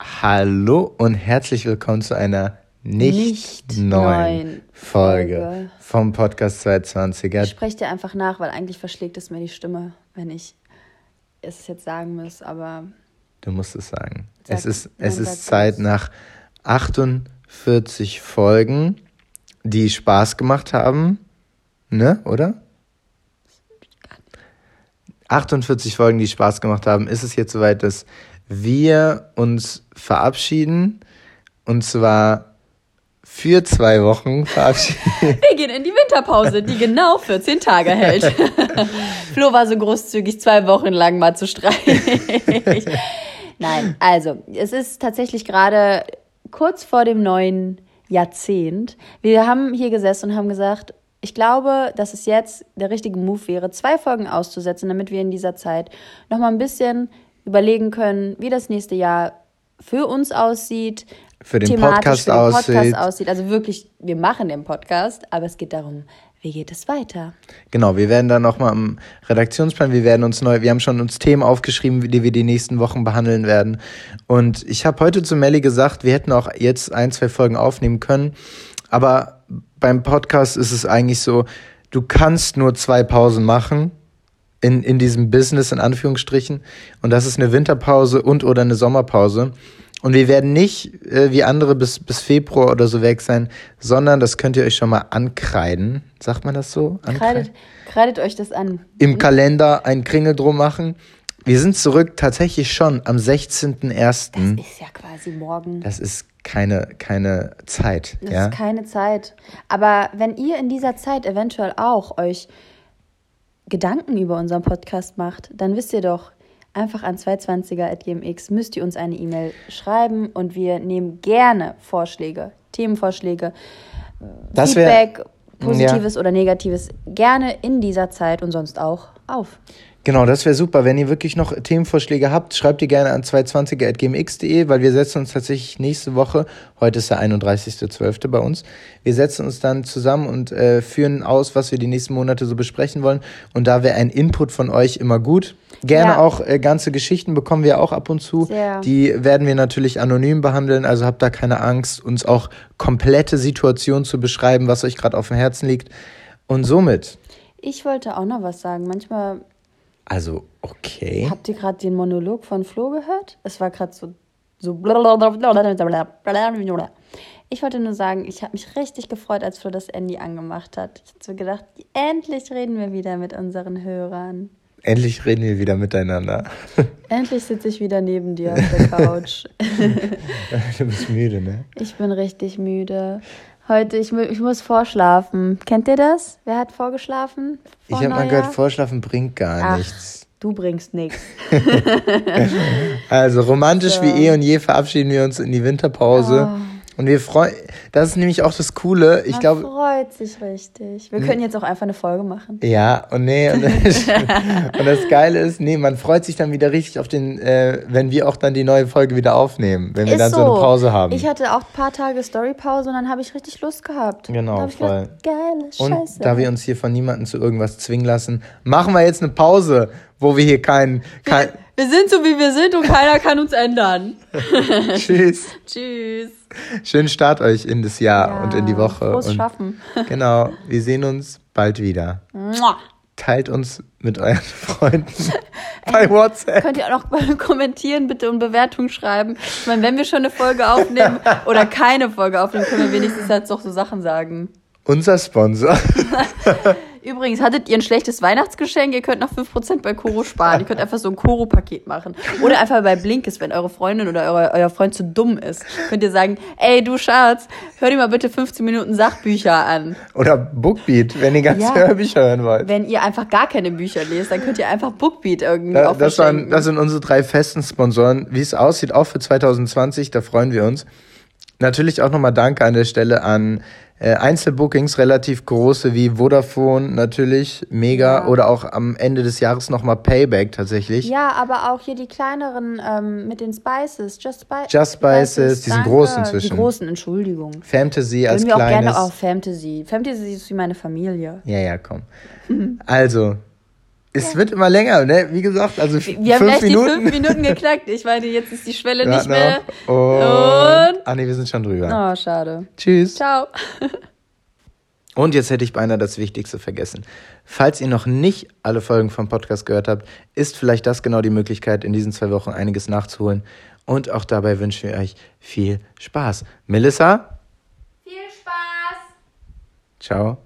Hallo und herzlich willkommen zu einer nicht, Nicht neuen Folge, Folge. vom Podcast 220er. Ich spreche dir einfach nach, weil eigentlich verschlägt es mir die Stimme, wenn ich es jetzt sagen muss, aber Du musst es sagen. Sag- es ist, es ist Zeit nach 48 Folgen, die Spaß gemacht haben. Ne, oder? 48 Folgen, die Spaß gemacht haben, ist es jetzt soweit, dass wir uns verabschieden. Und zwar für zwei Wochen verabschieden. wir gehen in die Winterpause, die genau 14 Tage hält. Flo war so großzügig, zwei Wochen lang mal zu streichen. Nein, also, es ist tatsächlich gerade kurz vor dem neuen Jahrzehnt. Wir haben hier gesessen und haben gesagt, ich glaube, dass es jetzt der richtige Move wäre, zwei Folgen auszusetzen, damit wir in dieser Zeit nochmal ein bisschen überlegen können, wie das nächste Jahr für uns aussieht, Für den Podcast für den Podcast aussieht. aussieht. Also wirklich, wir machen den Podcast, aber es geht darum, wie geht es weiter? Genau, wir werden dann nochmal im Redaktionsplan, wir werden uns neu, wir haben schon uns Themen aufgeschrieben, die wir die nächsten Wochen behandeln werden. Und ich habe heute zu Melly gesagt, wir hätten auch jetzt ein, zwei Folgen aufnehmen können. Aber beim Podcast ist es eigentlich so, du kannst nur zwei Pausen machen in, in diesem Business, in Anführungsstrichen. Und das ist eine Winterpause und oder eine Sommerpause. Und wir werden nicht äh, wie andere bis, bis Februar oder so weg sein, sondern das könnt ihr euch schon mal ankreiden. Sagt man das so? Kreidet, kreidet euch das an. Im Kalender einen Kringel drum machen. Wir sind zurück tatsächlich schon am 16.01. Ist ja quasi morgen. Das ist keine, keine Zeit. Das ja? ist keine Zeit. Aber wenn ihr in dieser Zeit eventuell auch euch Gedanken über unseren Podcast macht, dann wisst ihr doch, einfach an 220er.gmx müsst ihr uns eine E-Mail schreiben und wir nehmen gerne Vorschläge, Themenvorschläge, Das wär- Feedback, positives oder negatives, gerne in dieser Zeit und sonst auch auf. Genau, das wäre super. Wenn ihr wirklich noch Themenvorschläge habt, schreibt die gerne an 220.gmx.de, weil wir setzen uns tatsächlich nächste Woche, heute ist der 31.12. bei uns, wir setzen uns dann zusammen und äh, führen aus, was wir die nächsten Monate so besprechen wollen. Und da wäre ein Input von euch immer gut. Gerne Ja. auch äh, ganze Geschichten bekommen wir auch ab und zu. Sehr. Die werden wir natürlich anonym behandeln, also habt da keine Angst, uns auch komplette Situationen zu beschreiben, was euch gerade auf dem Herzen liegt. Und somit, Ich wollte auch noch was sagen. Manchmal also okay. Habt ihr gerade den Monolog von Flo gehört? Es war gerade so so Ich wollte nur sagen, ich habe mich richtig gefreut, als Flo das Handy angemacht hat. Ich habe so gedacht, endlich reden wir wieder mit unseren Hörern. Endlich reden wir wieder miteinander. Endlich sitze ich wieder neben dir auf der Couch. du bist müde, ne? Ich bin richtig müde. Heute, ich, ich muss vorschlafen. Kennt ihr das? Wer hat vorgeschlafen? Ich Vor habe mal gehört, Vorschlafen bringt gar Ach, nichts. du bringst nichts. Also romantisch So. wie eh und je verabschieden wir uns in die Winterpause. Und wir freuen, das ist nämlich auch das Coole. Ich Man glaube, freut sich richtig. Wir können jetzt auch einfach eine Folge machen. ja, und nee, und, und das Geile ist, nee, man freut sich dann wieder richtig auf den, äh, wenn wir auch dann die neue Folge wieder aufnehmen, wenn wir Ist dann so. eine Pause haben. Ich hatte auch ein paar Tage Storypause und dann habe ich richtig Lust gehabt. Genau, ich voll. Gedacht, geile und Scheiße. da wir uns hier von niemandem zu irgendwas zwingen lassen, machen wir jetzt eine Pause, wo wir hier keinen, kein, wir sind so, wie wir sind und keiner kann uns ändern. tschüss. Tschüss. Schönen Start euch in das Jahr Ja, und in die Woche. Frohes und Schaffen. Genau, wir sehen uns bald wieder. Mua. Teilt uns mit euren Freunden bei WhatsApp. Könnt ihr auch noch mal kommentieren bitte und Bewertungen schreiben. Ich meine, wenn wir schon eine Folge aufnehmen oder keine Folge aufnehmen, können wir wenigstens halt doch so Sachen sagen. Unser Sponsor. Übrigens, hattet ihr ein schlechtes Weihnachtsgeschenk? Ihr könnt noch 5% bei Koro sparen. Ihr könnt einfach so ein Koro-Paket machen. Oder einfach bei Blinkes, wenn eure Freundin oder eure, euer Freund zu dumm ist. Könnt ihr sagen, ey, du Schatz, hör dir mal bitte 15 Minuten Sachbücher an. Oder Bookbeat, wenn ihr ganz Ja. Hörbücher hören wollt. Wenn ihr einfach gar keine Bücher lest, dann könnt ihr einfach Bookbeat irgendwie Da, das, waren, das sind unsere drei festen Sponsoren. Wie es aussieht, auch für 2020, da freuen wir uns. Natürlich auch nochmal Danke an der Stelle an äh, Einzelbookings, relativ große wie Vodafone, natürlich, mega. Ja. Oder auch am Ende des Jahres nochmal Payback tatsächlich. Ja, aber auch hier die kleineren ähm, mit den Spices. Just, Spi Just Spices, die sind danke. groß inzwischen. Die großen, Entschuldigung. Fantasy als Würden wir auch kleines. gerne auf Fantasy. Fantasy ist wie meine Familie. Ja, ja, komm. Also, Es ja. wird immer länger, ne? Wie gesagt, also Wir fünf haben gleich Minuten. die fünf Minuten geknackt. Ich meine, jetzt ist die Schwelle nicht mehr. Und, und. Ah, nee, wir sind schon drüber. Oh, schade. Tschüss. Ciao. Und jetzt hätte ich beinahe das Wichtigste vergessen. Falls ihr noch nicht alle Folgen vom Podcast gehört habt, ist vielleicht das genau die Möglichkeit, in diesen zwei Wochen einiges nachzuholen. Und auch dabei wünschen wir euch viel Spaß. Melissa? Viel Spaß. Ciao.